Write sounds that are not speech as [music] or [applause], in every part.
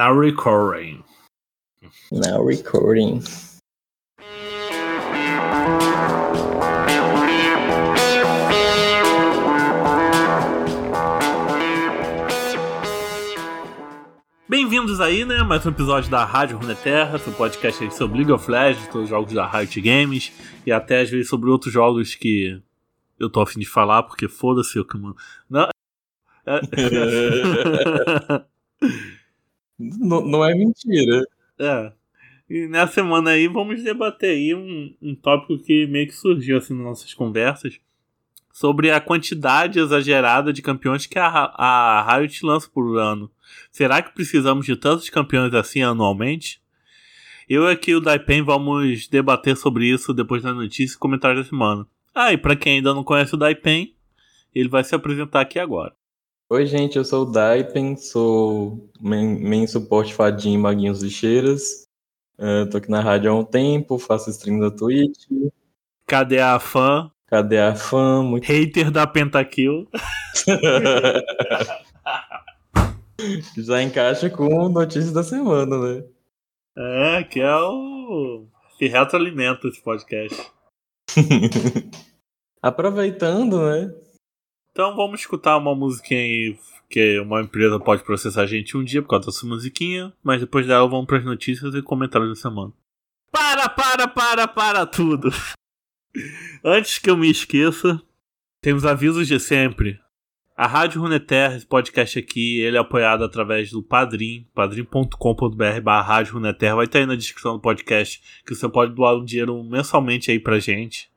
Now recording. Now recording. Bem-vindos aí, né? Mais um episódio da Rádio Runeterra, seu podcast aí sobre League of Legends, todos os jogos da Riot Games e até às vezes sobre outros jogos que eu tô afim de falar, porque foda-se o que. Não. [laughs] [laughs] É... não, é mentira. É. E nessa semana aí vamos debater aí um, um tópico que meio que surgiu assim nas nossas conversas sobre a quantidade exagerada de campeões que a, a Riot lança por ano. Será que precisamos de tantos campeões assim anualmente? Eu aqui e o Daipen vamos debater sobre isso depois da notícia e comentário da semana. Ah, e para quem ainda não conhece o Daipen, ele vai se apresentar aqui agora. Oi, gente, eu sou o Daipen, sou main, suporte fadinho em Maguinhos Lixeiras. Uh, tô aqui na rádio há um tempo, faço stream da Twitch. Cadê a fã? Cadê a fã? Muito... Hater da Pentakill. [laughs] Já encaixa com notícias da semana, né? É, que é o. que retroalimenta esse podcast. [laughs] Aproveitando, né? Então vamos escutar uma musiquinha aí que uma empresa pode processar a gente um dia por causa dessa musiquinha, mas depois dela vamos para as notícias e comentários da semana. Para, para, para, para tudo! [laughs] Antes que eu me esqueça, temos avisos de sempre. A Rádio Runeterra, esse podcast aqui, ele é apoiado através do Padrim, padrim.com.br barra Rádio Runeterra. Vai estar aí na descrição do podcast que você pode doar um dinheiro mensalmente aí pra gente,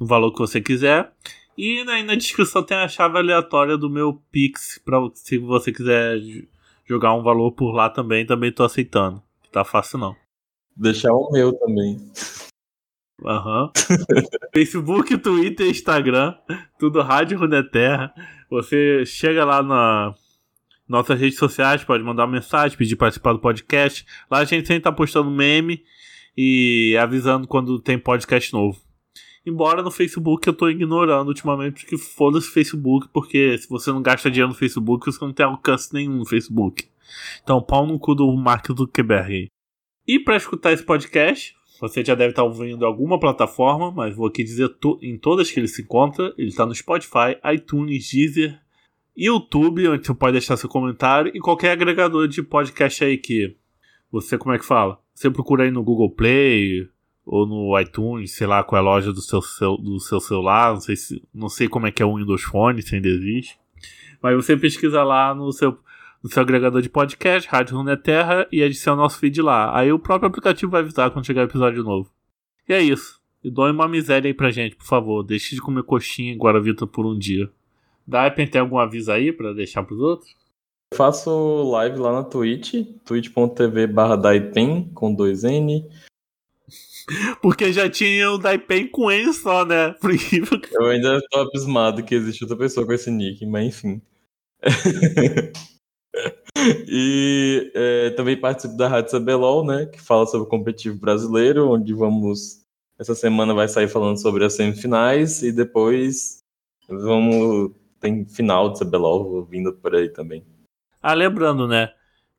no valor que você quiser. E aí na descrição tem a chave aleatória do meu Pix, pra, se você quiser jogar um valor por lá também, também tô aceitando. Tá fácil não. Deixar o meu também. Aham. Uhum. [laughs] Facebook, Twitter, Instagram, tudo Rádio Runeterra. Você chega lá na nossas redes sociais, pode mandar uma mensagem, pedir participar do podcast. Lá a gente sempre tá postando meme e avisando quando tem podcast novo. Embora no Facebook eu tô ignorando ultimamente, porque foda-se Facebook, porque se você não gasta dinheiro no Facebook, você não tem alcance nenhum no Facebook. Então, pau no cu do Mark Zuckerberg. E para escutar esse podcast, você já deve estar ouvindo alguma plataforma, mas vou aqui dizer em todas que ele se encontra. Ele está no Spotify, iTunes, Deezer, YouTube, onde você pode deixar seu comentário, e qualquer agregador de podcast aí que você, como é que fala? Você procura aí no Google Play ou no iTunes, sei lá qual é a loja do seu, seu, do seu celular, não sei, se, não sei como é que é o Windows Phone, se ainda existe. Mas você pesquisa lá no seu no seu agregador de podcast, Rádio Runeterra, e adiciona nosso feed lá. Aí o próprio aplicativo vai avisar quando chegar episódio novo. E é isso. E doe uma miséria aí pra gente, por favor. Deixe de comer coxinha e Guaravita por um dia. Daipen tem algum aviso aí pra deixar pros outros? Eu faço live lá na Twitch, twitch.tv barra com dois N. Porque já tinha o Daipen com N só, né? [laughs] Por incrível que... Eu ainda tô abismado que existe outra pessoa com esse nick, mas enfim. [laughs] e é, também participo da Rádio CBLOL, né, que fala sobre o competitivo brasileiro, onde vamos. Essa semana vai sair falando sobre as semifinais e depois vamos. Tem final de CBLOL vindo por aí também. Ah, lembrando, né?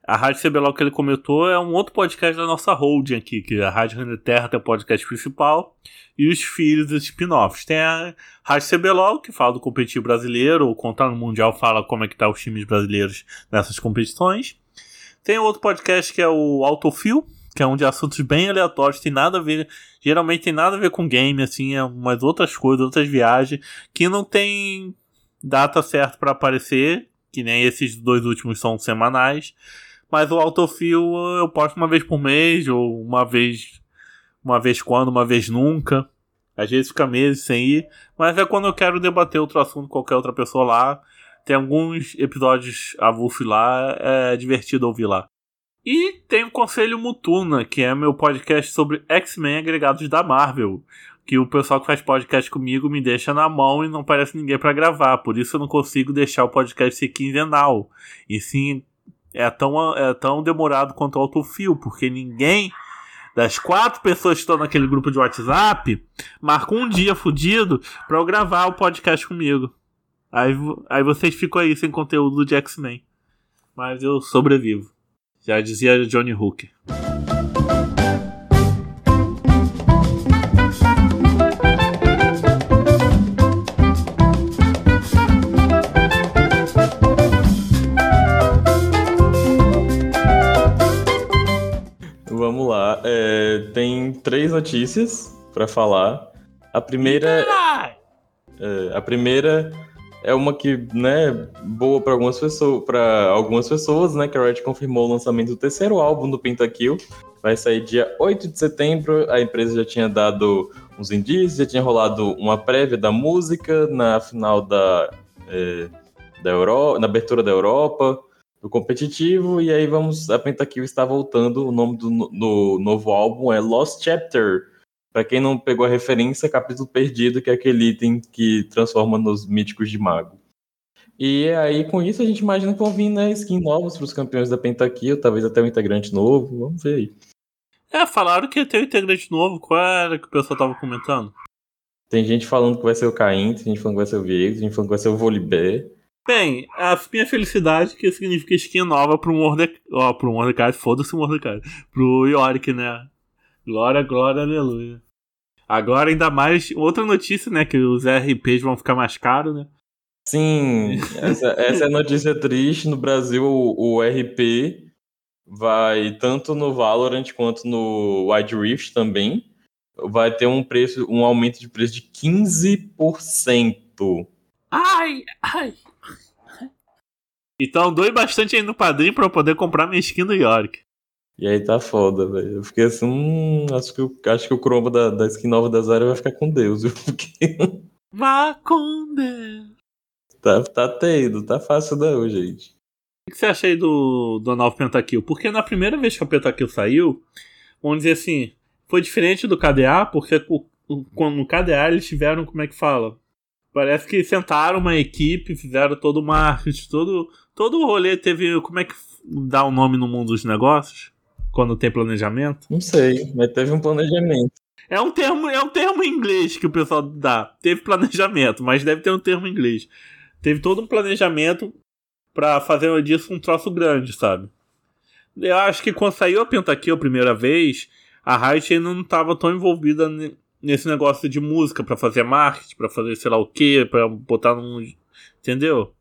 A Rádio CBLOL que ele comentou é um outro podcast da nossa holding aqui, que é a Rádio Renda Terra tem o podcast principal e os filhos dos spin-offs. Tem a Rádio CBLOL, que fala do competitivo brasileiro, ou contar no Mundial fala como é que tá os times brasileiros nessas competições. Tem outro podcast que é o Autofil, que é um de assuntos bem aleatórios, tem nada a ver, geralmente tem nada a ver com game, assim, é umas outras coisas, outras viagens, que não tem data certa para aparecer, que nem esses dois últimos são semanais. Mas o autofil eu posto uma vez por mês, ou uma vez uma vez quando, uma vez nunca. Às vezes fica meses sem ir, mas é quando eu quero debater outro assunto com qualquer outra pessoa lá. Tem alguns episódios avulsos lá, é divertido ouvir lá. E tem o Conselho Mutuna, que é meu podcast sobre X-Men agregados da Marvel. Que o pessoal que faz podcast comigo me deixa na mão e não parece ninguém para gravar. Por isso eu não consigo deixar o podcast ser quinzenal. E sim, é tão, é tão demorado quanto o autofil, porque ninguém das quatro pessoas que estão naquele grupo de WhatsApp, marca um dia fudido pra eu gravar o podcast comigo. Aí, aí vocês ficam aí sem conteúdo de X-Men. Mas eu sobrevivo. Já dizia Johnny Hooker. Vamos lá. É, tem três notícias para falar. A primeira, é, a primeira é uma que, né, boa para algumas pessoas, para algumas pessoas, né, que a Red confirmou o lançamento do terceiro álbum do Pentakill. Vai sair dia 8 de setembro. A empresa já tinha dado uns indícios, já tinha rolado uma prévia da música na final da é, da Europa, na abertura da Europa, do competitivo, e aí vamos, a Pentakill está voltando, o nome do, do novo álbum é Lost Chapter, para quem não pegou a referência, Capítulo Perdido, que é aquele item que transforma nos míticos de mago. E aí, com isso, a gente imagina que vão vir né, skins novos para os campeões da Pentakill, talvez até um integrante novo, vamos ver aí. É, falaram que ia ter um integrante novo, qual era que o pessoal tava comentando? Tem gente falando que vai ser o Caim, tem gente falando que vai ser o Viego, tem gente falando que vai ser o Volibear. Bem, a minha felicidade que significa skin nova pro Mordecai. Ó, pro Mordecai, foda-se o Mordecai. Pro Yorick, né? Glória, glória, aleluia. Agora, ainda mais, outra notícia, né? Que os RPs vão ficar mais caros, né? Sim, [laughs] essa, essa é notícia triste. No Brasil, o, o, RP vai tanto no Valorant quanto no Wide Rift também. Vai ter um preço, um aumento de preço de 15%. Ai, ai. Então doe bastante aí no padrinho pra eu poder comprar minha skin do Yorick. E aí tá foda, velho. Eu fiquei assim, hum, acho que, o, acho que o Chroma da, da skin nova da Zara vai ficar com Deus, viu? [laughs] Porque... Vá com Deus. Tá, tá tendo, tá fácil não, gente. O que você acha aí do, do novo Pentakill? Porque na primeira vez que o Pentakill saiu, vamos dizer assim, foi diferente do KDA, porque no KDA eles tiveram, como é que fala? Parece que sentaram uma equipe, fizeram todo o marketing, todo, todo o rolê teve. Como é que dá o um nome no mundo dos negócios? Quando tem planejamento? Não sei, mas teve um planejamento. É um termo, é um termo em inglês que o pessoal dá. Teve planejamento, mas deve ter um termo em inglês. Teve todo um planejamento para fazer disso um troço grande, sabe? Eu acho que quando saiu a Pentakill a primeira vez, a Riot ainda não estava tão envolvida nesse negócio de música para fazer marketing, para fazer sei lá o que, para botar num. Entendeu?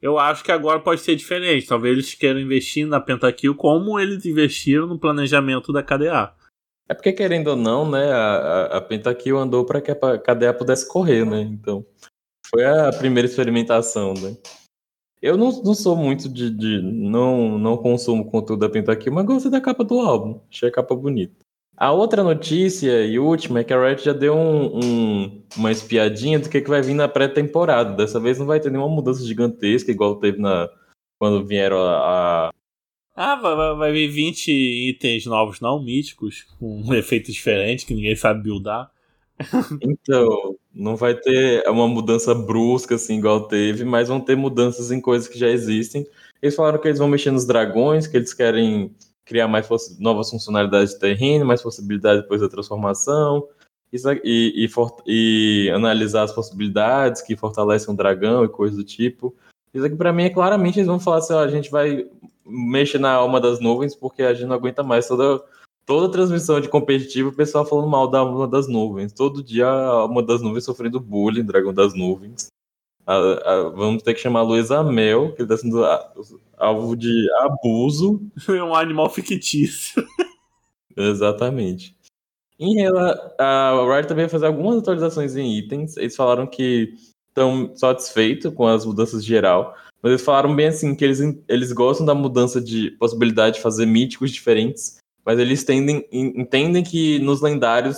Eu acho que agora pode ser diferente. Talvez eles queiram investir na Pentakill como eles investiram no planejamento da KDA. É porque, querendo ou não, né, a, a Pentakill andou para que a KDA pudesse correr, né? Então, foi a primeira experimentação, né? Eu não, não sou muito de, de. não, não consumo conteúdo da Pentakill, mas gostei da capa do álbum. Achei a capa bonita. A outra notícia e última é que a Riot já deu um, um, uma espiadinha do que, que vai vir na pré-temporada. Dessa vez não vai ter nenhuma mudança gigantesca, igual teve na, quando vieram a. a... Ah, vai, vai vir 20 itens novos, não míticos, com um [laughs] efeito diferente que ninguém sabe buildar. [laughs] Então, não vai ter uma mudança brusca, assim, igual teve, mas vão ter mudanças em coisas que já existem. Eles falaram que eles vão mexer nos dragões, que eles querem criar mais novas funcionalidades de terreno, mais possibilidades depois da transformação, e, e, e, analisar as possibilidades que fortalecem um dragão e coisas do tipo. Isso aqui para mim é claramente eles vão falar assim, ó, a gente vai mexer na alma das nuvens porque a gente não aguenta mais toda toda transmissão de competitivo o pessoal falando mal da alma das nuvens. Todo dia a alma das nuvens sofrendo bullying, dragão das nuvens. A, a, vamos ter que chamar a Luísa Mel, que ele está sendo alvo de abuso. [laughs] É um animal fictício. Exatamente. Em relação, a Riot também vai fazer algumas atualizações em itens. Eles falaram que estão satisfeitos com as mudanças geral. Mas eles falaram bem assim que eles, eles gostam da mudança de possibilidade de fazer míticos diferentes. Mas eles tendem, entendem que nos lendários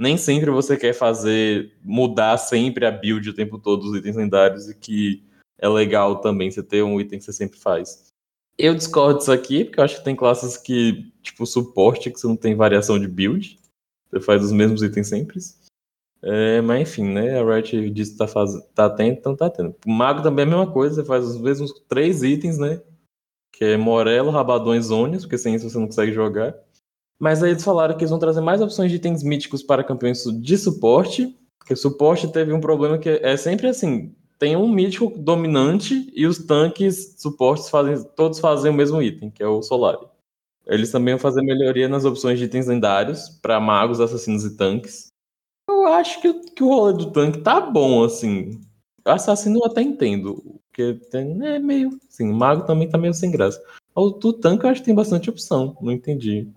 nem sempre você quer fazer mudar sempre a build o tempo todo dos itens lendários e que é legal também você ter um item que você sempre faz. Eu discordo disso aqui, porque eu acho que tem classes que, tipo, suporte, que você não tem variação de build. Você faz os mesmos itens sempre. É, mas enfim, né? A Riot disse que tá, faz... tá tendo, então tá tendo. O Mago também é a mesma coisa, você faz os mesmos três itens, né? Que é Morelo, Rabadão e Zones, porque sem isso você não consegue jogar. Mas aí eles falaram que eles vão trazer mais opções de itens míticos para campeões de suporte. Porque suporte teve um problema que é sempre assim: tem um mítico dominante e os tanques suportes fazem, todos fazem o mesmo item, que é o Solari. Eles também vão fazer melhoria nas opções de itens lendários para magos, assassinos e tanques. Eu acho que, que o rolê do tanque tá bom, assim. Assassino eu até entendo, porque tem, é meio. Assim, mago também tá meio sem graça. O do tanque eu acho que tem bastante opção, não entendi.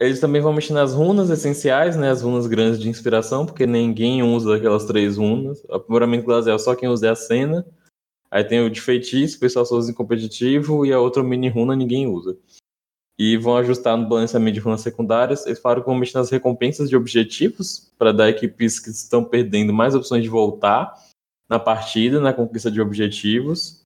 Eles também vão mexer nas runas essenciais, né? As runas grandes de inspiração, porque ninguém usa aquelas três runas. Aprimoramento glacial só quem usa é a cena. Aí tem o de feitiço, o pessoal só usa em competitivo, e a outra mini runa ninguém usa e vão ajustar no balanceamento de runas secundárias. Eles falaram que vão mexer nas recompensas de objetivos para dar equipes que estão perdendo mais opções de voltar na partida, na conquista de objetivos.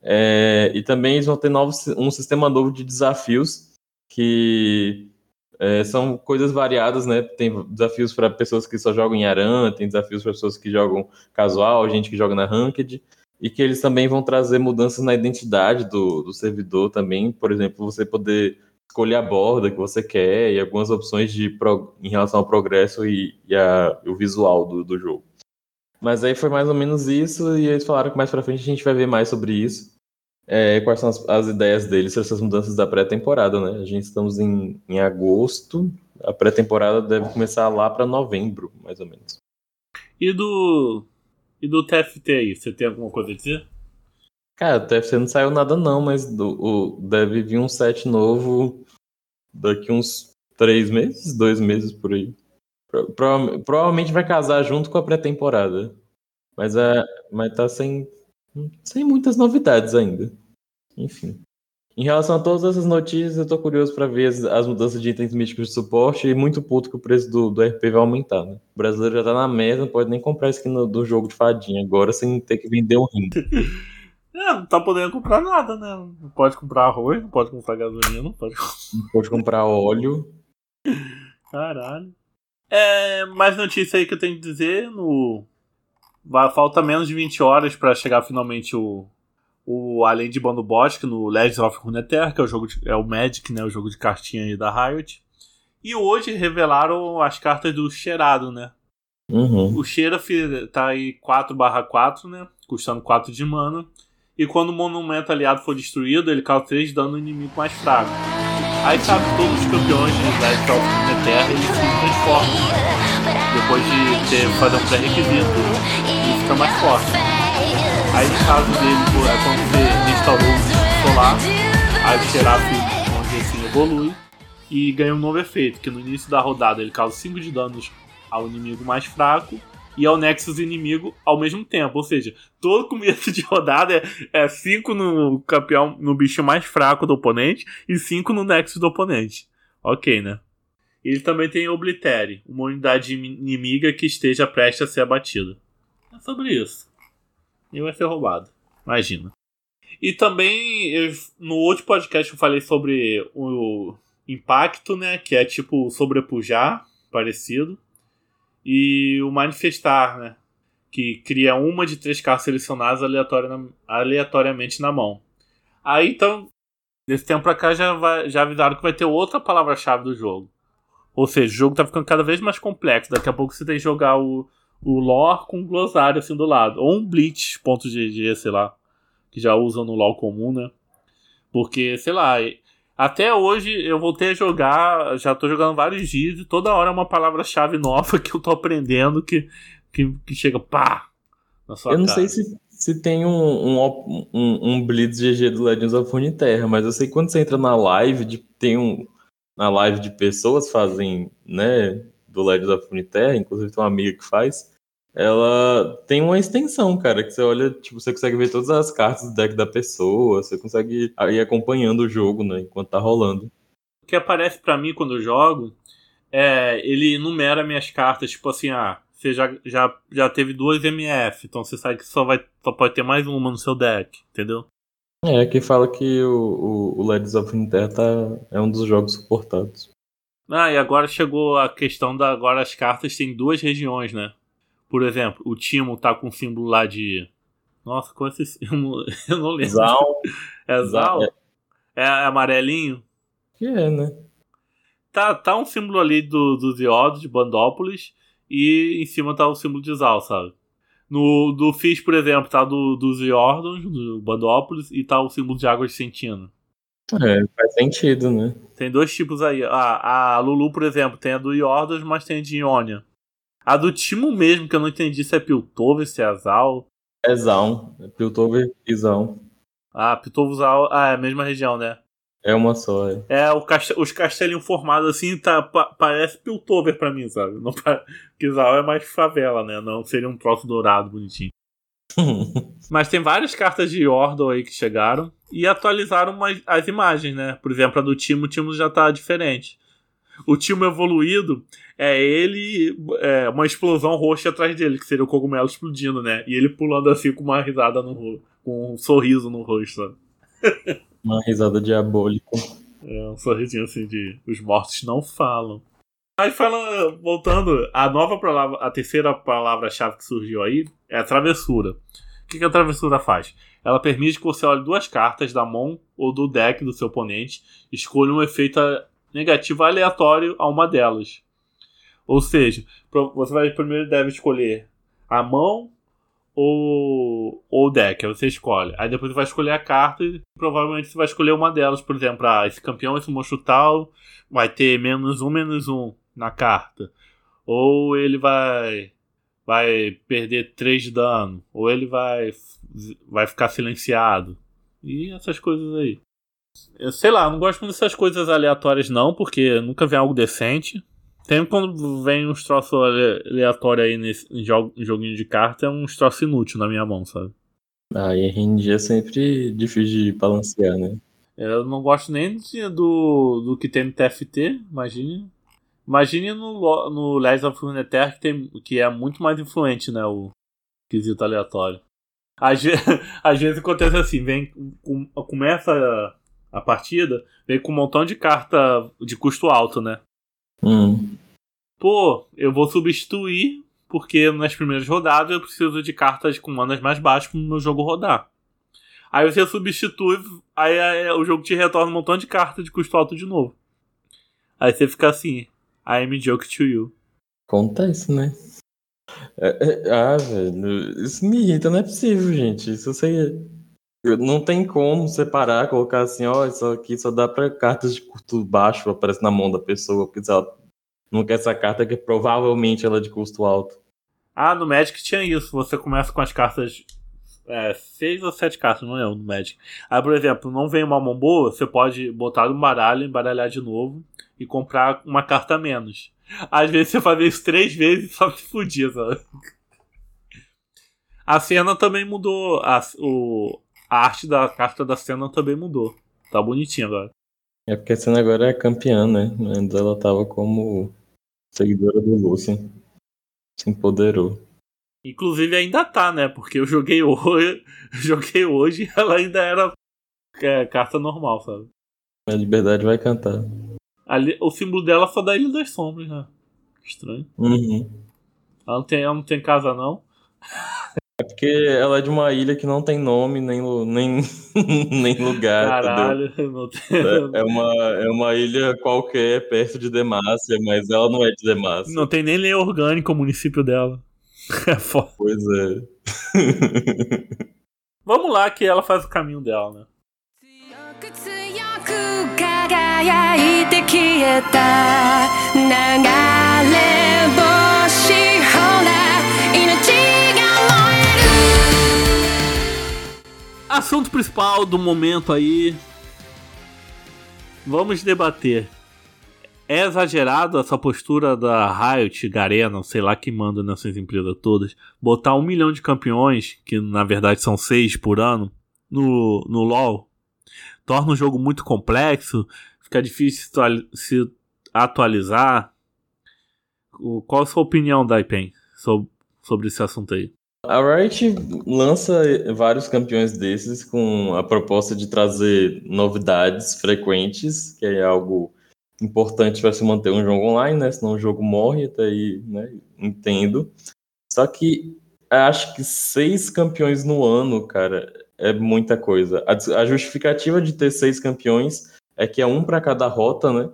É, e também eles vão ter novos, um sistema novo de desafios que é, são coisas variadas, né? Tem desafios para pessoas que só jogam em Aran, tem desafios para pessoas que jogam casual, gente que joga na Ranked e que eles também vão trazer mudanças na identidade do, do servidor também. Por exemplo, você poder escolher a borda que você quer e algumas opções de pro, em relação ao progresso e, e a, o visual do, do jogo. Mas aí foi mais ou menos isso, e eles falaram que mais pra frente a gente vai ver mais sobre isso. É, quais são as, as, ideias deles sobre essas mudanças da pré-temporada, né? A gente estamos em, em agosto, a pré-temporada deve começar lá para novembro, mais ou menos. E do e do TFT aí, você tem alguma coisa a dizer? Cara, o TFT não saiu nada não, mas do, o, deve vir um set novo daqui uns três meses, dois meses por aí. Pro, provavelmente vai casar junto com a pré-temporada. Mas, é, mas tá sem, sem muitas novidades ainda. Enfim. Em relação a todas essas notícias, eu tô curioso para ver as, as, mudanças de itens místicos de suporte e muito puto que o preço do, do RP vai aumentar, né? O brasileiro já tá na merda, não pode nem comprar skin no, do jogo de fadinha agora sem ter que vender um rim. [laughs] É, não tá podendo comprar nada, né? Não pode comprar arroz, não pode comprar gasolina, não pode, não pode comprar óleo. Caralho. É, mais notícia aí que eu tenho que dizer no. Falta menos de 20 horas para chegar finalmente o, o Além de Bando Bosque no Legends of Runeterra, que é o jogo de, é o Magic, né, o jogo de cartinha aí da Riot. E hoje revelaram as cartas do Cheirado, né? Uhum. O Cheira tá aí 4/4, né? Custando 4 de mana. E quando o monumento aliado for destruído, ele causa 3 de dano no inimigo mais fraco. Aí sabe todos os campeões de Legends of Runeterra eles se transformam. Depois de ter, fazer um pré-requisito, e fica mais forte. Aí no caso dele, é quando você restaurou o solar, aí o Xerath, onde assim, evolui e ganha um novo efeito, que no início da rodada ele causa 5 de danos ao inimigo mais fraco e ao Nexus inimigo ao mesmo tempo. Ou seja, todo começo de rodada é 5 é no campeão, no bicho mais fraco do oponente e 5 no Nexus do oponente. Ok, né? Ele também tem Oblitere, uma unidade inimiga que esteja prestes a ser abatida. É sobre isso e vai ser roubado. Imagina. E também, eu, no outro podcast eu falei sobre o impacto, né? Que é tipo sobrepujar, parecido. E o manifestar, né? Que cria uma de três cartas selecionadas aleatoriamente na mão. Aí então, desse tempo pra cá já, vai, já avisaram que vai ter outra palavra-chave do jogo. Ou seja, o jogo tá ficando cada vez mais complexo. Daqui a pouco você tem que jogar o, o lore com um glossário assim do lado. Ou um blitz.gg, sei lá, que já usam no LoL comum, né? Porque, sei lá, até hoje eu voltei a jogar, já tô jogando vários dias e toda hora é uma palavra-chave nova [laughs] que eu tô aprendendo que, que, que chega pá na sua Eu não cara. sei se, se tem um, um, um, um Blitz GG do Legends of Runeterra, mas eu sei que quando você entra na live, tem um. Na live de pessoas fazem, né? do Legends of Runeterra, inclusive tem uma amiga que faz, ela tem uma extensão, cara, que você olha, tipo, você consegue ver todas as cartas do deck da pessoa, você consegue ir acompanhando o jogo, né, enquanto tá rolando. O que aparece para mim quando eu jogo é, ele enumera minhas cartas, tipo assim, ah, você já, já, já teve duas MF, então você sabe que só, vai, só pode ter mais uma no seu deck, entendeu? É, que fala que o, o, o Legends of Runeterra tá, é um dos jogos suportados. Ah, e agora chegou a questão da. Agora as cartas têm duas regiões, né? Por exemplo, o Timo tá com o símbolo lá de. Nossa, qual é esse. Não, [laughs] eu não lembro. Zal. É Zal? É. é amarelinho? Que é, né? Tá, tá um símbolo ali do, do Ziodo, de Bandópolis, e em cima tá o símbolo de Zal, sabe? No do Fish, por exemplo, tá do, dos Jordans, do Bandópolis, e tá o símbolo de águas Sentindo. É, faz sentido, né? Tem dois tipos aí. Ah, a Lulu, por exemplo, tem a do Jordans, mas tem a de Ionia. A do Timo mesmo, que eu não entendi se é Piltover, se é Azal. É Zaun. É Piltover e Zaun. Ah, Piltover Zal. Ah, é a mesma região, né? É uma só, é. É, cast... os castelinhos formados assim, tá, pa... parece Piltover pra mim, sabe? Não pa... É mais favela, né? Não seria um troço dourado bonitinho. [laughs] Mas tem várias cartas de Yordle aí que chegaram e atualizaram umas, as imagens, né? Por exemplo, a do Timo, o Timo já tá diferente. O Timo evoluído é ele, é, uma explosão roxa atrás dele, que seria o cogumelo explodindo, né? E ele pulando assim com uma risada no rosto, com um sorriso no rosto, sabe? [laughs] Uma risada diabólica. É, um sorrisinho assim de os mortos não falam. Aí fala, voltando, a nova palavra, a terceira palavra-chave que surgiu aí é a travessura. O que, que a travessura faz? Ela permite que você olhe duas cartas da mão ou do deck do seu oponente, escolha um efeito negativo aleatório a uma delas. Ou seja, você vai primeiro deve escolher a mão ou, ou o deck, aí você escolhe. Aí depois você vai escolher a carta e provavelmente você vai escolher uma delas. Por exemplo, ah, esse campeão, esse monstro tal, vai ter menos um, menos um na carta. Ou ele vai vai perder 3 de dano. Ou ele vai, vai ficar silenciado. E essas coisas aí. Eu sei lá, não gosto muito dessas coisas aleatórias, não, porque nunca vem algo decente. Tem quando vem uns troços aleatórios aí nesse jogo, joguinho de carta, é um troço inútil na minha mão, sabe? Ah, e RNG é sempre difícil de balancear, né? Eu não gosto nem de, do, do que tem no TFT, imagine. Imagine no, no Legends of Runeterra que, tem, que é muito mais influente, né? O quesito aleatório. Às, [laughs] às vezes acontece assim, vem, com, começa a, a partida, vem com um montão de carta de custo alto, né? Hum. Pô, eu vou substituir porque nas primeiras rodadas eu preciso de cartas com manas mais baixas para o meu jogo rodar. Aí você substitui, aí, aí, o jogo te retorna um montão de cartas de custo alto de novo. Aí você fica assim, I am joke to you. Acontece, né? É, é, ah, velho, isso me irrita, não é possível, gente. Isso você. Não tem como separar, colocar assim, ó, isso aqui só dá pra cartas de custo baixo, aparece na mão da pessoa, porque se ela não quer essa carta que provavelmente ela é de custo alto. Ah, no Magic tinha isso. Você começa com as cartas. É, seis ou sete cartas, não é no Magic. Aí, por exemplo, não vem uma mão boa, você pode botar no baralho, embaralhar de novo e comprar uma carta a menos. Às vezes você faz isso três vezes e só se fudia, sabe? A cena também mudou. A, o, a arte da carta da cena também mudou. Tá bonitinha agora. É porque a cena agora é campeã, né? Antes ela tava como seguidora do Lucian. Se empoderou. Inclusive ainda tá, né? Porque eu joguei hoje, [laughs] joguei hoje e [laughs] ela ainda era é, carta normal, sabe? A liberdade vai cantar. Ali, o símbolo dela só da Ilha das Sombras, né? Estranho. Uhum. Ela, não tem, ela não tem casa, não. É porque ela é de uma ilha que não tem nome nem, nem, [laughs] nem lugar. Caralho, [laughs] não tem... é, é, uma, é uma ilha qualquer perto de Demacia, mas ela não é de Demacia. Não tem nem lei orgânica o município dela. [laughs] É foda. Pois é. Vamos lá que ela faz o caminho dela, né? 輝いて消えた流れ星 Assunto principal do momento aí. Vamos debater. É exagerado essa postura da Riot, Garena, sei lá que manda nessas empresas todas, botar um milhão de campeões, que na verdade são seis por ano, no, no LoL? torna o jogo muito complexo, fica difícil se atualizar. Qual a sua opinião, Daipen, sobre, esse assunto aí? A Riot lança vários campeões desses com a proposta de trazer novidades frequentes, que é algo importante para se manter um jogo online, né? Senão o jogo morre, até aí, né? Entendo. Só que acho que seis campeões no ano, cara, é muita coisa. A, justificativa de ter seis campeões é que é um para cada rota, né?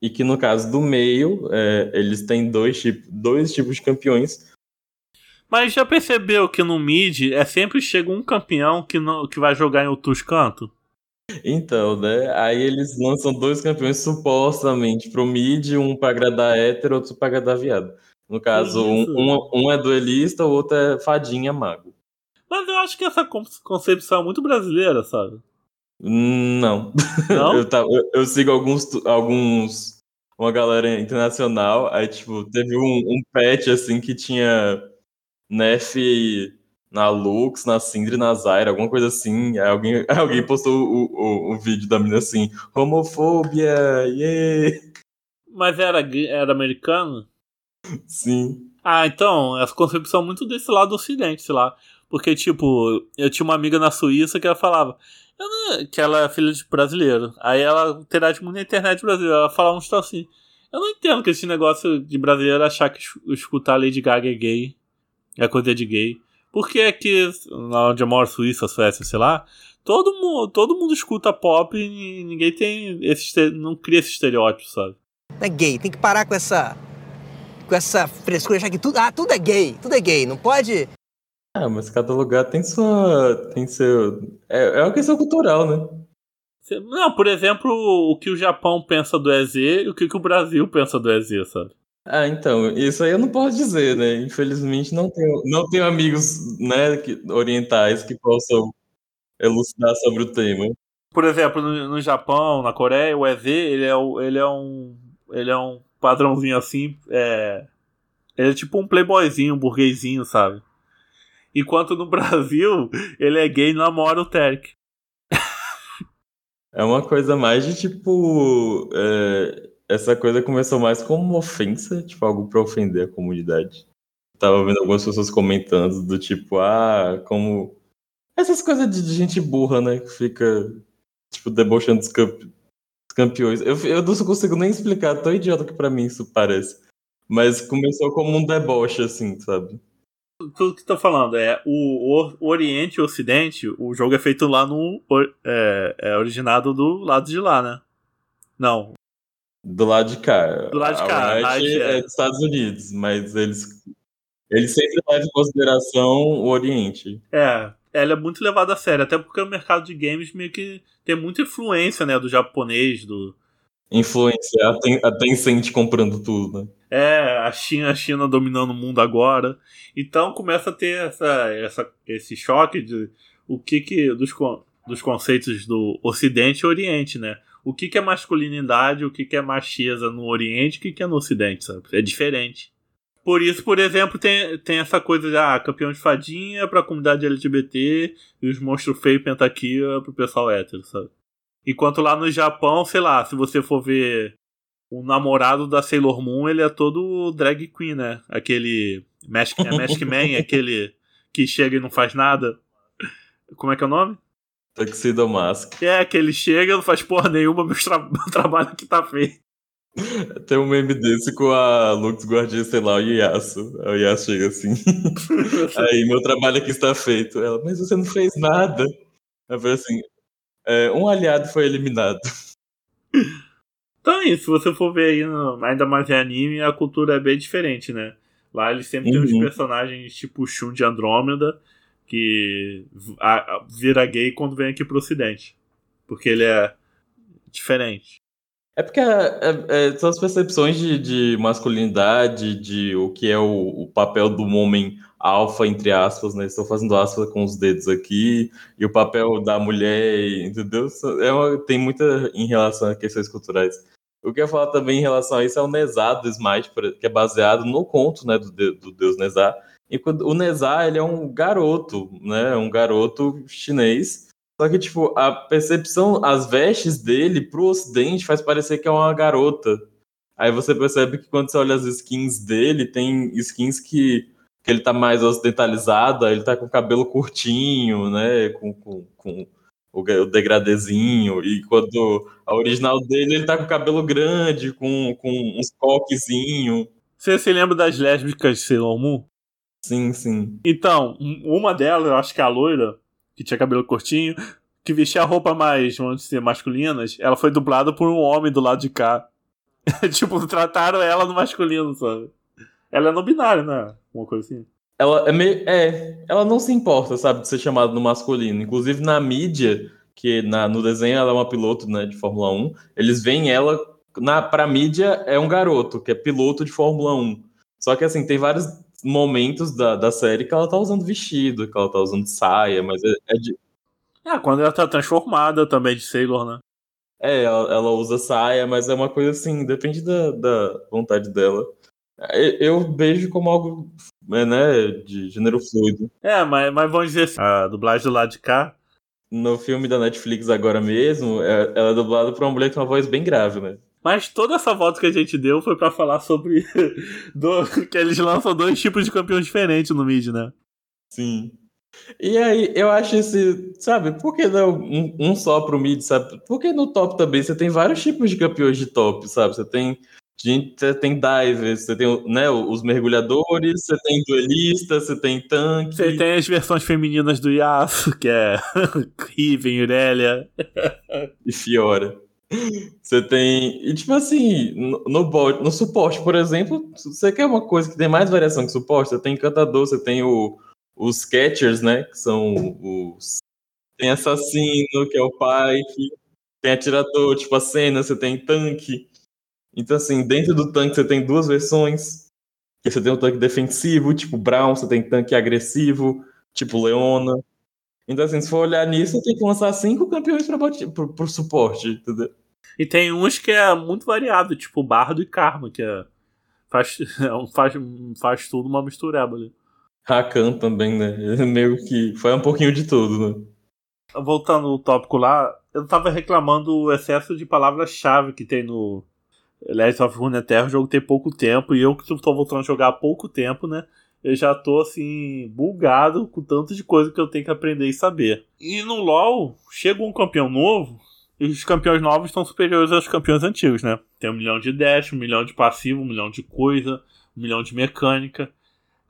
E que no caso do meio, é, eles têm dois, tipo, dois tipos de campeões. Mas já percebeu que no mid é sempre chega um campeão que, não, que vai jogar em outros cantos? Então, né? Aí eles lançam dois campeões supostamente pro mid, um pra agradar hétero, outro pra agradar viado. No caso, um, um, um, é duelista, o outro é fadinha mago. Mas eu acho que essa concepção é muito brasileira, sabe? Não. Não? [laughs] eu, eu, eu, sigo alguns, alguns. Uma galera internacional. Aí, tipo, teve um, um patch assim que tinha Nef na Lux, na Sindri, na Zaira, alguma coisa assim. Aí alguém, [laughs] alguém postou o, o, o vídeo da menina assim: homofobia, yeah! Mas era, era americano? Sim. Ah, então, essa concepção é muito desse lado do ocidente, sei lá. Porque, tipo, eu tinha uma amiga na Suíça que ela falava não, que ela é filha de brasileiro. Aí ela interage muito na internet brasileira. Ela fala uns tal assim. Eu não entendo que esse negócio de brasileiro achar que escutar Lady Gaga é gay. É coisa de gay. Porque é que, onde eu moro, Suíça, Suécia, sei lá, todo mundo, todo mundo escuta pop e ninguém tem esse não cria esse estereótipo, sabe? É gay, tem que parar com essa com essa frescura, achar que tudo, ah, tudo é gay, tudo é gay, não pode ah, mas cada lugar tem sua. tem seu. É, é uma questão cultural, né? Não, por exemplo, o que o Japão pensa do EZ e o que, o Brasil pensa do EZ, sabe? Ah, então, isso aí eu não posso dizer, né? Infelizmente não tenho, não tenho amigos né, que, orientais que possam elucidar sobre o tema. Por exemplo, no, no Japão, na Coreia, o EZ, ele é, ele é um. Ele é um padrãozinho assim. É, ele é tipo um playboyzinho, um burguesinho, sabe? Enquanto no [laughs] Brasil, ele é gay e namora o Terek. É uma coisa mais de tipo. É, essa coisa começou mais como uma ofensa, tipo, algo pra ofender a comunidade. Tava vendo algumas pessoas comentando do tipo, ah, como. Essas coisas de gente burra, né? Que fica, tipo, debochando dos, camp... campeões. Eu, eu não consigo nem explicar, tão idiota que para mim isso parece. Mas começou como um deboche, assim, sabe? tudo que tô falando é o, o, Oriente e o Ocidente, o jogo é feito lá no. É, é originado do lado de lá, né? Não. Do lado de cá. Do lado de cá. A Riot é, é dos Estados Unidos, mas eles. Eles sempre levam em consideração o Oriente. É, ela é muito levada a sério, até porque o mercado de games meio que tem muita influência, né, do japonês, do, Influência, a Tencent comprando tudo, né? É, a China, a China dominando o mundo agora. Então começa a ter essa, essa, esse choque de o que que dos, dos conceitos do Ocidente e Oriente, né? O que, que é masculinidade, o que, que é macheza no Oriente, o que, que é no Ocidente, sabe? É diferente. Por isso, por exemplo, tem, tem essa coisa de ah, campeão de fadinha pra comunidade LGBT e os monstros feios pentaquia pro pessoal hétero, sabe? Enquanto lá no Japão, sei lá, se você for ver o namorado da Sailor Moon, ele é todo drag queen, né? Aquele Mask, é Mask Man, [laughs] aquele que chega e não faz nada. Como é que é o nome? Tuxedo Mask. É, que ele chega, não faz porra nenhuma, meu, tra [laughs] meu trabalho que tá feito. Tem um meme desse com a Lux Guardiã, sei lá, o Yasu. O Yasu chega assim. [laughs] Aí, meu trabalho aqui está feito. Ela, mas você não fez nada. Eu falei assim, é, um aliado foi eliminado. Então é isso, se você for ver aí, no, ainda mais em anime, a cultura é bem diferente, né? Lá eles sempre uhum. têm uns personagens tipo Shun de Andrômeda, que vira gay quando vem aqui pro ocidente. Porque ele é diferente. É porque é, é, é são as percepções de, de, masculinidade, de o que é o, o papel do homem alfa, entre aspas, né? Estou fazendo aspas com os dedos aqui, e o papel da mulher, entendeu? É uma, tem muita em relação a questões culturais. O que eu falar também em relação a isso é o Nezá do Smite, que é baseado no conto né, do, do deus Nezá. E o Nezá, ele é um garoto, né? Um garoto chinês. Só que, tipo, a percepção, as vestes dele pro ocidente faz parecer que é uma garota. Aí você percebe que quando você olha as skins dele, tem skins que que ele tá mais ocidentalizado, ele tá com cabelo curtinho, né? Com, com, com o, o degradezinho. E quando a original dele, ele tá com cabelo grande, com, com uns coquezinho. Você se lembra das lésbicas Sailor Moon? Sim, sim. Então, uma delas, eu acho que é a loira, que tinha cabelo curtinho, que vestia roupa mais, vamos dizer, masculinas, ela foi dublada por um homem do lado de cá. [laughs] tipo, trataram ela no masculino, sabe? Ela é não binária, né? Uma coisa assim. ela é meio. É, ela não se importa, sabe, de ser chamada no masculino. Inclusive na mídia, que na, no desenho ela é uma piloto né, de Fórmula 1, eles veem ela. Na, pra mídia é um garoto, que é piloto de Fórmula 1. Só que assim, tem vários momentos da, da série que ela tá usando vestido, que ela tá usando saia, mas é, é de. Ah, quando ela tá transformada também de Sailor, né? É, ela, ela usa saia, mas é uma coisa assim, depende da, da vontade dela. Eu vejo como algo né, de gênero fluido. É, mas, mas vamos dizer assim, a dublagem do lado de cá. No filme da Netflix agora mesmo, é, ela é dublada por uma mulher com uma voz bem grave, né? Mas toda essa volta que a gente deu foi para falar sobre [laughs] do, que eles lançam dois tipos de campeões diferentes no mid, né? Sim. E aí, eu acho esse, sabe, por que não um, um só pro mid, sabe? Porque no top também você tem vários tipos de campeões de top, sabe? Você tem você tem divers, você tem né, os mergulhadores, você tem duelistas, você tem tanque. Você tem as versões femininas do Yasuo, que é [laughs] Riven, Irelia. e Fiora. Você tem. E tipo assim, no, no, no suporte, por exemplo, você quer uma coisa que tem mais variação que suporte, você tem encantador, você tem o, os catchers, né? Que são os. Tem assassino, que é o Pike, tem atirador, tipo a cena, você tem tanque. Então, assim, dentro do tanque você tem duas versões. Você tem um tanque defensivo, tipo Brown, você tem tanque agressivo, tipo Leona. Então, assim, se for olhar nisso, tem que lançar cinco campeões para pro, pro suporte, entendeu? E tem uns que é muito variado, tipo Bardo e Karma, que é, faz, [laughs] é faz, faz tudo uma mistureba ali. Rakan também, né? Meio que foi um pouquinho de tudo, né? Voltando ao tópico lá, eu tava reclamando o excesso de palavras-chave que tem no, Legends of Runeterra, o jogo tem pouco tempo, e eu que estou voltando a jogar há pouco tempo, né? Eu já tô assim, bugado com tanto de coisa que eu tenho que aprender e saber. E no LoL, chega um campeão novo, e os campeões novos estão superiores aos campeões antigos, né? Tem um milhão de dash, um milhão de passivo, um milhão de coisa, um milhão de mecânica.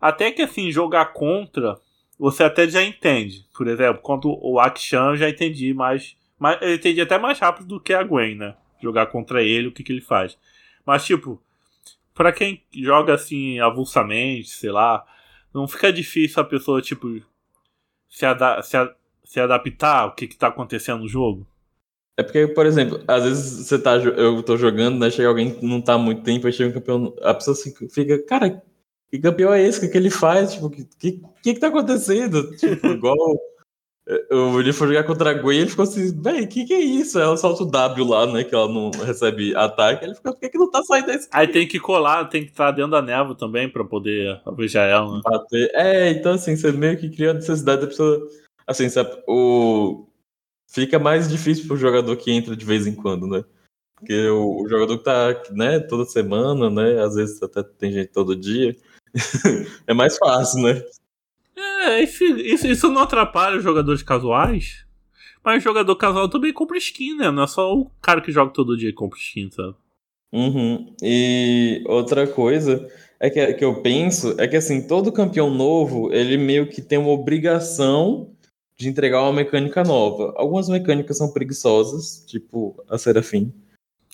Até que assim, jogar contra, você até já entende. Por exemplo, quando o Akshan eu já entendi mais. mais eu entendi até mais rápido do que a Gwen, né? jogar contra ele, o que, que ele faz. Mas, tipo, para quem joga assim avulsamente, sei lá, não fica difícil a pessoa, tipo, se, ada se, a se adaptar ao que, que tá acontecendo no jogo? É porque, por exemplo, às vezes você tá, eu tô jogando, né? Chega alguém que não tá há muito tempo, aí chega um campeão, a pessoa fica, cara, que campeão é esse? O que, que ele faz? Tipo, o que, que, que, que tá acontecendo? Tipo, [laughs] igual ele foi jogar contra a Gwen e ele ficou assim, véi, o que, que é isso? Ela solta o W lá, né? Que ela não recebe ataque. Ele ficou, por que, que não tá saindo desse? Aí tem que colar, tem que estar dentro da névoa também pra poder alvejar ela, né? Bater. É, então assim, você meio que cria a necessidade da pessoa. Assim, sabe, o. Fica mais difícil pro jogador que entra de vez em quando, né? Porque o, o jogador que tá, né, toda semana, né? Às vezes até tem gente todo dia. [laughs] é mais fácil, né? É, isso, isso não atrapalha os jogadores casuais. Mas jogador casual também compra skin, né? Não é só o cara que joga todo dia que compra skin, sabe? Uhum. E outra coisa é que, que eu penso é que assim, todo campeão novo, ele meio que tem uma obrigação de entregar uma mecânica nova. Algumas mecânicas são preguiçosas, tipo a Serafim.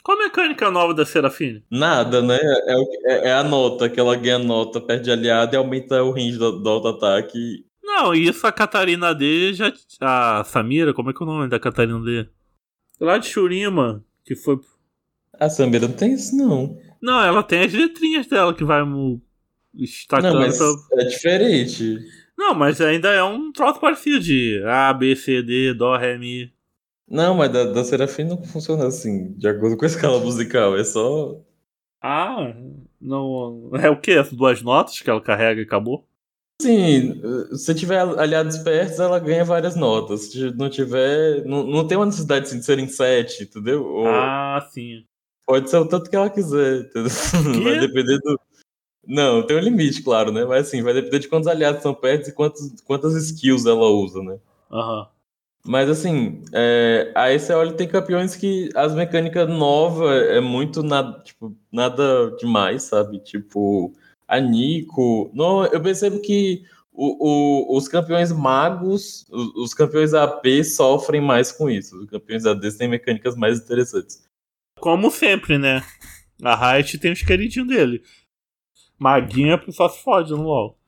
Qual a mecânica nova da Serafine? Nada, né? É, é, é, a nota, que ela ganha nota, perde aliado e aumenta o range do, do auto-ataque. Não, isso a Catarina D já. A Samira, como é que é o nome da Catarina D? Lá de Shurima, que foi. A Samira não tem isso, não. Não, ela tem as letrinhas dela que vai destacando. Não, mas pra... é diferente. Não, mas ainda é um troço parecido de A, B, C, D, Dó, Ré, Mi. Não, mas da, da Serafim não funciona assim, de acordo com a escala musical, é só. Ah, não. É o quê? As duas notas que ela carrega e acabou? Sim, se tiver aliados perto, ela ganha várias notas. Se não tiver. Não, não tem uma necessidade assim, de serem sete, entendeu? Ou... Ah, sim. Pode ser o tanto que ela quiser, entendeu? Vai depender do. Não, tem um limite, claro, né? Mas assim, vai depender de quantos aliados são perto e quantos, quantas skills ela usa, né? Aham. Uhum. Mas assim, é, você olha tem campeões que as mecânicas novas é muito nada, tipo, nada demais, sabe? Tipo, a Nico. Não, eu percebo que o, o, os campeões magos, os, os, campeões AP sofrem mais com isso. Os campeões AD têm mecânicas mais interessantes. Como sempre, né? A Riot tem os queridinhos dele. Maguinha só se fode no LoL.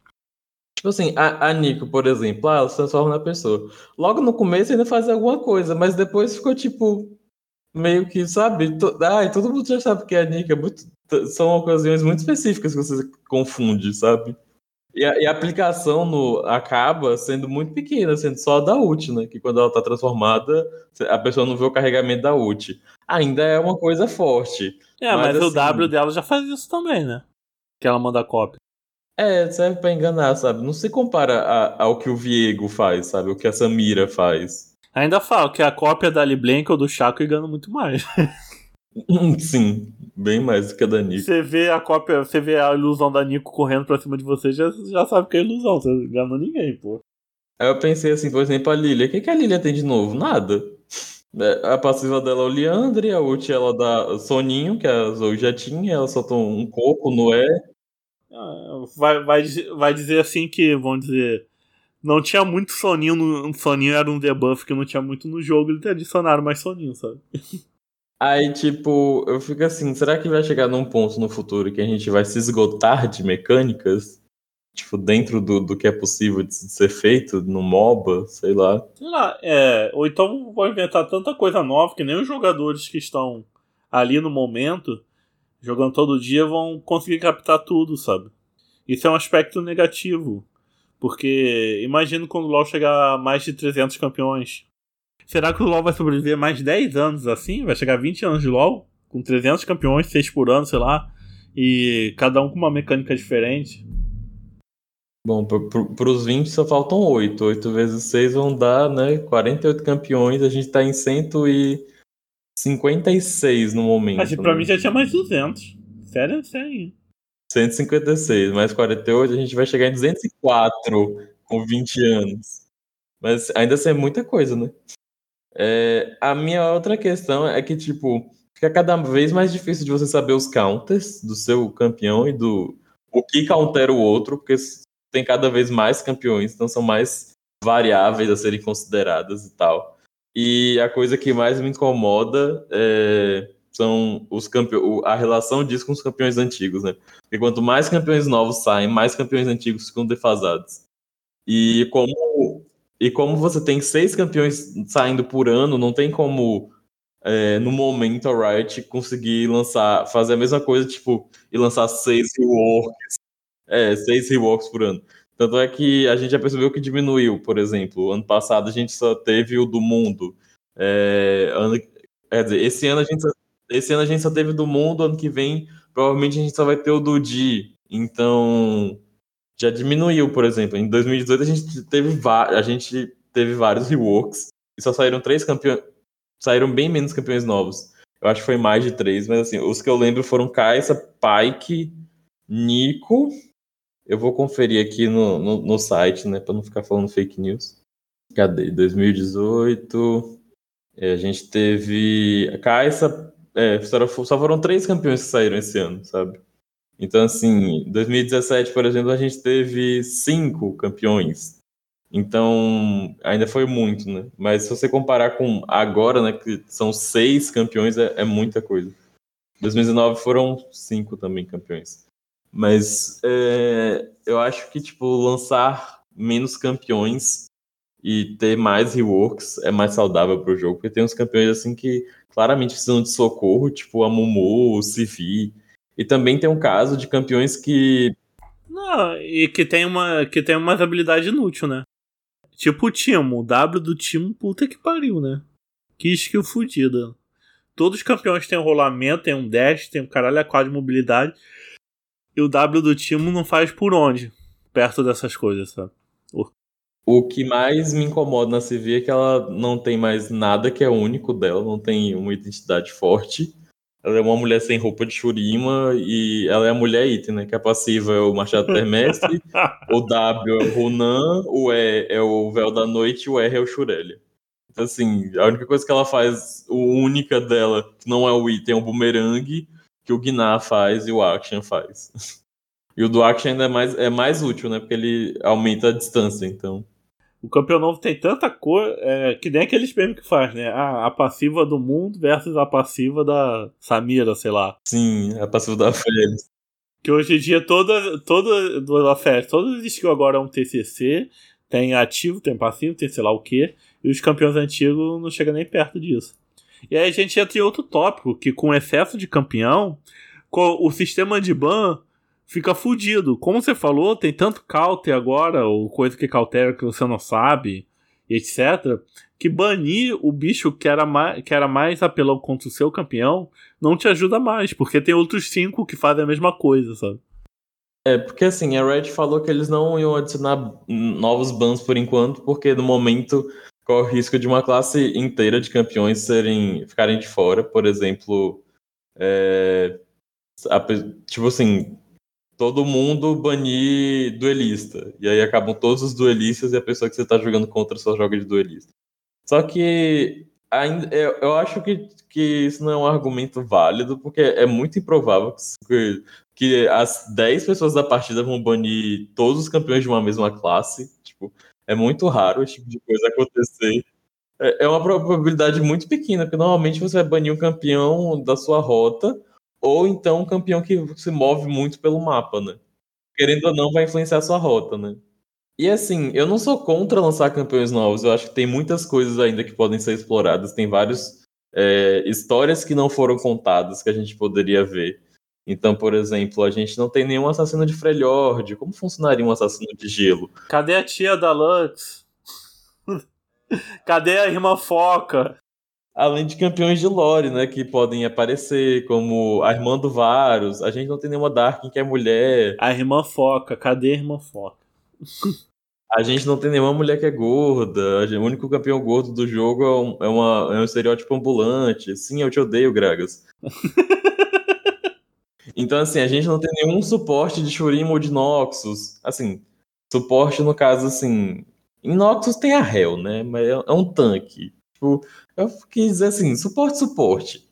Tipo assim, a, a Nico, por exemplo, ah, ela se transforma na pessoa. Logo no começo ainda fazia alguma coisa, mas depois ficou tipo. Meio que, sabe? To, ai, todo mundo já sabe que a Nico é muito. São ocasiões muito específicas que você confunde, sabe? E a, e a, aplicação no, acaba sendo muito pequena, sendo só da ult, né? Que quando ela tá transformada, a pessoa não vê o carregamento da ult. Ainda é uma coisa forte. É, mas, mas assim, o W dela já faz isso também, né? Que ela manda cópia. É, serve pra enganar, sabe? Não se compara a, ao que o Viego faz, sabe? O que a Samira faz. Ainda falo que a cópia da Liblank ou do Chaco engana muito mais. Sim, bem mais do que a da Nico. Você vê a cópia, você vê a ilusão da Nico correndo pra cima de você, já, já sabe que é ilusão, você enganou ninguém, pô. Aí eu pensei assim, por exemplo, a Lilia. O que, que a Lilia tem de novo? Nada. É, a passiva dela é o Leandre, a ult ela dá Soninho, que a Zoe já tinha, ela solta um coco no E. Ah, vai, vai, vai dizer assim que, vamos dizer, não tinha muito soninho no. Soninho era um debuff que não tinha muito no jogo, eles adicionaram mais soninho, sabe? [laughs] Aí, tipo, eu fico assim, será que vai chegar num ponto no futuro que a gente vai se esgotar de mecânicas? Tipo, dentro do, do que é possível de ser feito no MOBA, sei lá. Sei lá, é. Ou então vão inventar tanta coisa nova que nem os jogadores que estão ali no momento jogando todo dia, vão conseguir captar tudo, sabe? Isso é um aspecto negativo. Porque imagino quando o LoL chegar a mais de 300 campeões. Será que o LoL vai sobreviver mais 10 anos assim? Vai chegar a 20 anos de LoL? Com 300 campeões, 6 por ano, sei lá. E cada um com uma mecânica diferente. Bom, para os 20 só faltam 8. 8 vezes 6 vão dar, né? 48 campeões. A gente tá em 100 e 56 no momento. Mas pra né? mim já tinha mais 200. Sério, sério. 156, mais 48, a gente vai chegar em 204 com 20 anos. Mas ainda assim é muita coisa, né? É, a minha outra questão é que, tipo, fica cada vez mais difícil de você saber os counters do seu campeão e do o que countera o outro, porque tem cada vez mais campeões, então são mais variáveis a serem consideradas e tal. E a coisa que mais me incomoda é, são os a relação disso com os campeões antigos, né? Porque quanto mais campeões novos saem, mais campeões antigos ficam defasados. E como, e como você tem seis campeões saindo por ano, não tem como é, no momento a Riot conseguir lançar, fazer a mesma coisa, tipo, e lançar seis reworks. É, seis reworks por ano. Tanto é que a gente já percebeu que diminuiu, por exemplo. Ano passado a gente só teve o do mundo. É, ano, quer dizer, esse ano, a gente só, esse ano a gente só teve do mundo, ano que vem provavelmente a gente só vai ter o do Di. Então já diminuiu, por exemplo. Em 2018 a gente teve, a gente teve vários reworks e só saíram três campeões. Saíram bem menos campeões novos. Eu acho que foi mais de três, mas assim, os que eu lembro foram Kaisa, Pike, Nico eu vou conferir aqui no, no, no site, né, para não ficar falando fake news. Cadê? 2018. É, a gente teve. A Caixa. É, só foram três campeões que saíram esse ano, sabe? Então, assim, 2017, por exemplo, a gente teve cinco campeões. Então, ainda foi muito, né? Mas se você comparar com agora, né, que são seis campeões, é, é muita coisa. 2019 foram cinco também campeões. Mas é, eu acho que, tipo, lançar menos campeões e ter mais reworks é mais saudável pro jogo, porque tem uns campeões assim que claramente precisam de socorro, tipo a Mumu, o Civi. E também tem um caso de campeões que. Não, e que tem uma que tem umas habilidades inúteis, né? Tipo o Timo, o W do Timo, puta que pariu, né? Que skill fodida. Todos os campeões têm um rolamento, tem um dash, tem um caralho a quadro de mobilidade. E o W do Timo não faz por onde, perto dessas coisas, sabe? O que mais me incomoda na CV é que ela não tem mais nada que é único dela, não tem uma identidade forte. Ela é uma mulher sem roupa de Shurima e ela é a mulher item, né? Que a passiva é o Machado [laughs] Termestre, o W é o Runan, o E é o Véu da Noite e o R é o Shurelia. Então, assim, a única coisa que ela faz, o única dela, que não é o item, é o bumerangue, que o Gnar faz e o Action faz. E o do Action ainda é mais, é mais útil, né? Porque ele aumenta a distância, então. O campeão novo tem tanta cor é, que nem aqueles prêmios que faz, né? Ah, a passiva do mundo versus a passiva da Samira, sei lá. Sim, a passiva da Fênix. Que hoje em dia toda, toda do festa, todas as skills agora é um TCC, tem ativo, tem passivo, tem sei lá o que, e os campeões antigos não chegam nem perto disso. E aí a gente entra em outro tópico, que com excesso de campeão, o sistema de ban fica fudido. Como você falou, tem tanto counter agora, ou coisa que cautera que você não sabe, etc., que banir o bicho que era mais, que era mais apelão contra o seu campeão não te ajuda mais, porque tem outros cinco que fazem a mesma coisa, sabe? É, porque assim, a Red falou que eles não iam adicionar novos bans por enquanto, porque no momento corre o risco de uma classe inteira de campeões serem ficarem de fora, por exemplo, é, a, tipo assim, todo mundo banir duelista. E aí acabam todos os duelistas e a pessoa que você tá jogando contra só joga de duelista. Só que ainda, eu, eu acho que, que isso não é um argumento válido, porque é muito improvável que, que as 10 pessoas da partida vão banir todos os campeões de uma mesma classe. Tipo, é muito raro esse tipo de coisa acontecer. É, é uma probabilidade muito pequena, porque normalmente você vai banir um campeão da sua rota ou então um campeão que se move muito pelo mapa, né? Querendo ou não, vai influenciar a sua rota, né? E assim, eu não sou contra lançar campeões novos, eu acho que tem muitas coisas ainda que podem ser exploradas, tem várias é, histórias que não foram contadas que a gente poderia ver. Então, por exemplo, a gente não tem nenhum assassino de Freljord. Como funcionaria um assassino de gelo? Cadê a tia da Lux? [laughs] Cadê a irmã Foca? além de campeões de lore, né, que podem aparecer, como a irmã do Varus. A gente não tem nenhuma Darkin que é mulher. A irmã Foca, cadê a irmã Foca? a gente não tem nenhuma mulher que é gorda. O único campeão gordo do jogo é um, é uma, é um estereótipo ambulante. Sim, eu te odeio, Gragas. [laughs] então, assim, a gente não tem nenhum suporte de Shurima ou de Noxus. Assim, suporte no caso, assim. Em Noxus tem a Hell, né? Mas é, é um tanque. Tipo, eu quis dizer assim, suporte, suporte.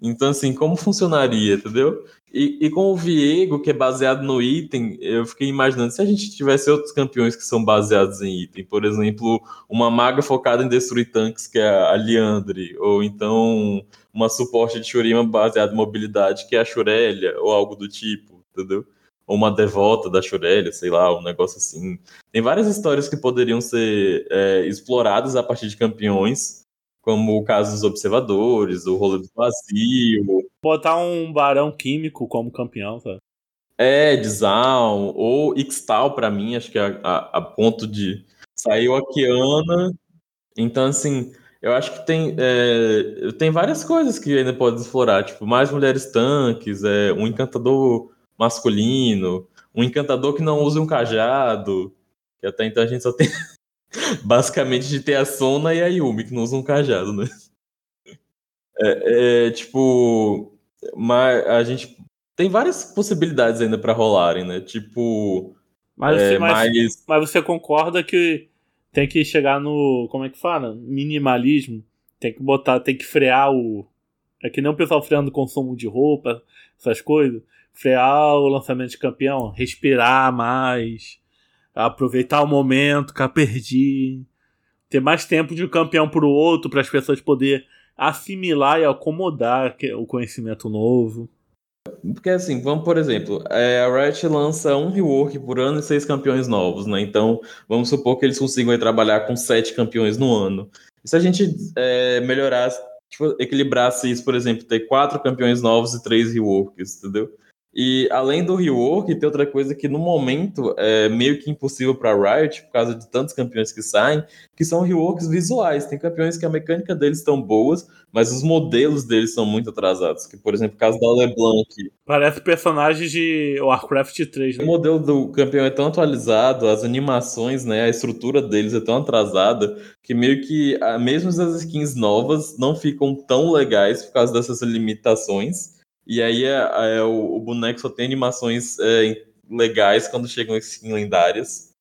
Então, assim, como funcionaria, entendeu? E, e, com o Viego, que é baseado no item, eu fiquei imaginando se a gente tivesse outros campeões que são baseados em item. Por exemplo, uma maga focada em destruir tanques, que é a Liandre. Ou então uma suporte de Shurima baseada em mobilidade, que é a Shurelia, ou algo do tipo, entendeu? Ou uma devota da Shurelia, sei lá, um negócio assim. Tem várias histórias que poderiam ser é, exploradas a partir de campeões como o caso dos observadores, o rolo do vazio. Botar um barão químico como campeão, sabe? É, Dizal, ou Ixtal para mim, acho que é a, a, ponto de sair o Kiana. Então, assim, eu acho que tem, é, tem várias coisas que ainda pode explorar, tipo, mais mulheres tanques, é, um encantador masculino, um encantador que não use um cajado, que até então a gente só tem [laughs] Basicamente de ter a Sona e a Yumi, que não usam cajado, né? É, é, tipo. Mas a gente tem várias possibilidades ainda para rolarem, né? Tipo. Mas é, mas, mais... mas você concorda que tem que chegar no. Como é que fala? Minimalismo. Tem que botar, tem que frear o. É que nem o pessoal freando o consumo de roupa, essas coisas. Frear o lançamento de campeão, respirar mais aproveitar o momento, que perdi, ter mais tempo de um campeão para o outro, para as pessoas poder assimilar e acomodar o conhecimento novo. Porque assim, vamos por exemplo, é, a Riot lança um rework por ano e seis campeões novos, né? Então, vamos supor que eles consigam trabalhar com sete campeões no ano. E se a gente é, melhorar, tipo, equilibrasse isso, por exemplo, ter quatro campeões novos e três reworks, entendeu? E além do rework, tem outra coisa que no momento é meio que impossível para Riot, por causa de tantos campeões que saem, que são reworks visuais. Tem campeões que a mecânica deles estão boas, mas os modelos deles são muito atrasados. Que, por exemplo, o caso da LeBlanc. Parece personagem de Warcraft 3. Né? O modelo do campeão é tão atualizado, as animações, né, a estrutura deles é tão atrasada, que meio que, mesmo as skins novas, não ficam tão legais por causa dessas limitações. E aí é, é o, o, boneco só tem animações é, legais quando chegam skins lendárias.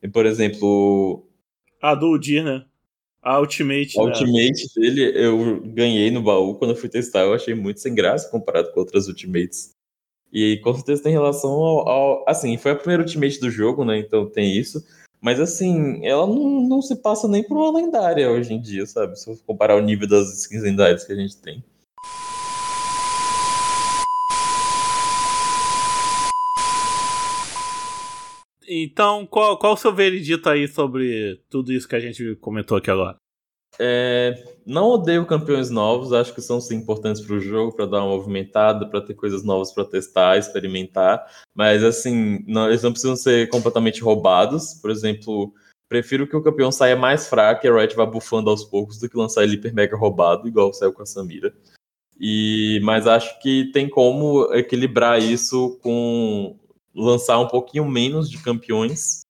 E, por exemplo. A do Udir, né? A Ultimate. A né? Ultimate dele eu ganhei no baú quando eu fui testar. Eu achei muito sem graça comparado com outras Ultimates. E com certeza tem relação ao, ao, Assim, foi a primeira Ultimate do jogo, né? Então tem isso. Mas assim, ela não, não se passa nem por uma lendária hoje em dia, sabe? Se eu comparar o nível das skins lendárias que a gente tem. Então, qual, qual o seu veredito aí sobre tudo isso que a gente comentou aqui agora? É, não odeio campeões novos, acho que são sim importantes para o jogo, para dar uma movimentada, para ter coisas novas para testar, experimentar. Mas assim, não, eles não precisam ser completamente roubados. Por exemplo, prefiro que o campeão saia mais fraco e a Riot vá bufando aos poucos do que lançar ele hiper mega roubado, igual saiu com a Samira. E, mas acho que tem como equilibrar isso com lançar um pouquinho menos de campeões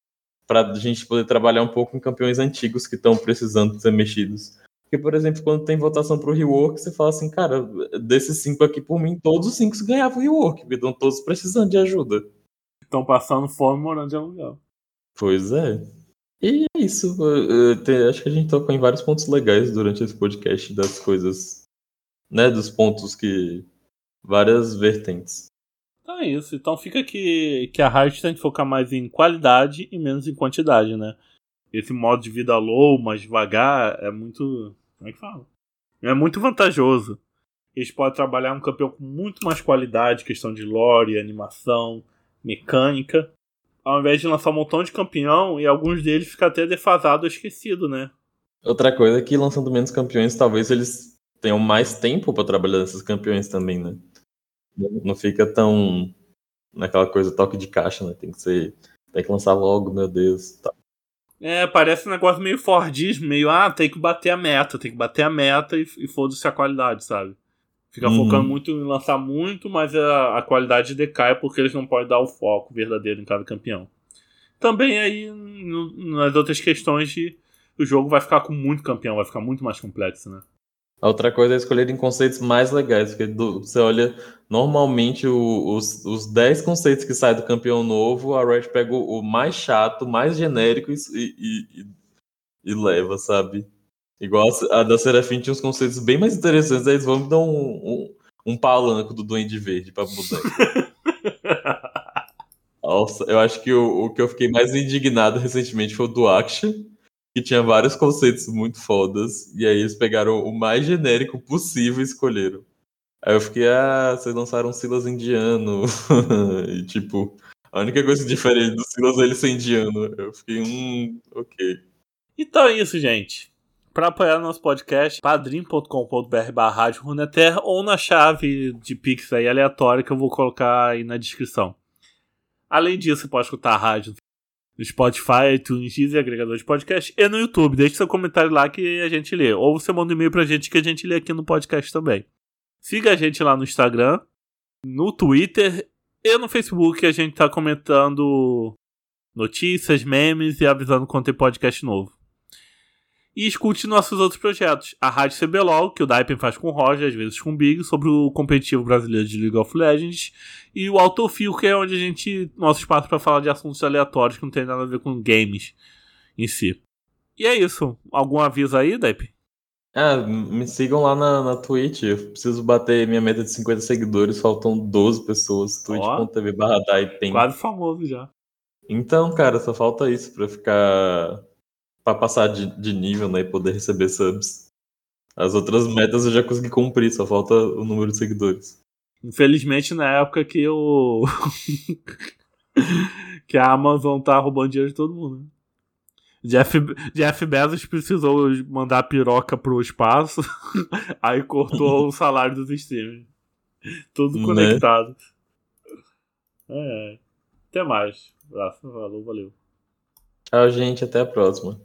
para a gente poder trabalhar um pouco em campeões antigos que estão precisando ser mexidos. Porque, por exemplo, quando tem votação para o rework, você fala assim, cara, desses cinco aqui, por mim, todos os cinco ganhavam rework, porque estão todos precisando de ajuda. Estão passando fome morando de aluguel. Pois é. E é isso. Acho que a gente tocou em vários pontos legais durante esse podcast das coisas, né? Dos pontos que. várias vertentes. Então é isso. Então fica que, que a Riot tem que focar mais em qualidade e menos em quantidade, né? Esse modo de vida low, mais devagar, é muito. Como é que fala? É muito vantajoso. Eles podem trabalhar um campeão com muito mais qualidade, questão de lore, animação, mecânica, ao invés de lançar um montão de campeão e alguns deles ficar até defasado ou esquecido, né? Outra coisa é que lançando menos campeões, talvez eles tenham mais tempo para trabalhar nesses campeões também, né? Não fica tão naquela coisa toque de caixa, né? Tem que ser. Tem que lançar logo, meu Deus. Tá. É, parece um negócio meio Fordismo, meio, ah, tem que bater a meta, tem que bater a meta e, e foda-se a qualidade, sabe? Fica uhum. focando muito em lançar muito, mas a, a qualidade decai porque eles não podem dar o foco verdadeiro em cada campeão. Também aí, no, nas outras questões de o jogo vai ficar com muito campeão, vai ficar muito mais complexo, né? A outra coisa é escolher em conceitos mais legais, porque do, você olha, normalmente o, os, os 10 conceitos que saem do campeão novo, a Red pega o, o mais chato, mais genérico e, e, e, e, leva, sabe? Igual a da Serafim tinha uns conceitos bem mais interessantes, aí eles vão me dar um, um, um palanco do Duende Verde pra mudar. [laughs] Nossa, eu acho que o, o que eu fiquei mais indignado recentemente foi o do Action que tinha vários conceitos muito fodas, e aí eles pegaram o mais genérico possível e escolheram. Aí eu fiquei, ah, vocês lançaram Silas indiano. [laughs] e tipo, a única coisa diferente do Silas é ele ser indiano. Eu fiquei, hum, ok. Então é isso, gente. Para apoiar nosso podcast, padrim.com.br barra ou na chave de Pix aí aleatória que eu vou colocar aí na descrição. Além disso, você pode escutar a rádio no Spotify, iTunes, e agregador de podcast e no YouTube. Deixe seu comentário lá que a gente lê. Ou você manda um e-mail pra gente que a gente lê aqui no podcast também. Siga a gente lá no Instagram, no Twitter e no Facebook. A gente tá comentando notícias, memes e avisando quando tem podcast novo. E escute nossos outros projetos. A Rádio CBLOL, que o Daipen faz com o Roger, às vezes com o Big, sobre o competitivo brasileiro de League of Legends. E o Autofil, que é onde a gente. nosso espaço para falar de assuntos aleatórios que não tem nada a ver com games em si. E é isso. Algum aviso aí, Daipen? Ah, me sigam lá na, na Twitch. Eu preciso bater minha meta de 50 seguidores, faltam 12 pessoas. twitch.tv barra Quase famoso já. Então, cara, só falta isso pra ficar para passar de, de nível, né, e poder receber subs. As outras metas eu já consegui cumprir, só falta o número de seguidores. Infelizmente, na época que o. [laughs] que a Amazon tá roubando dinheiro de todo mundo. Né? Jeff, Jeff Bezos precisou mandar piroca pro espaço, [laughs] aí cortou o salário dos streamers. Tudo né? conectado. Né? É. Até mais. Abraço, valeu, valeu. Tchau, gente. Até a próxima.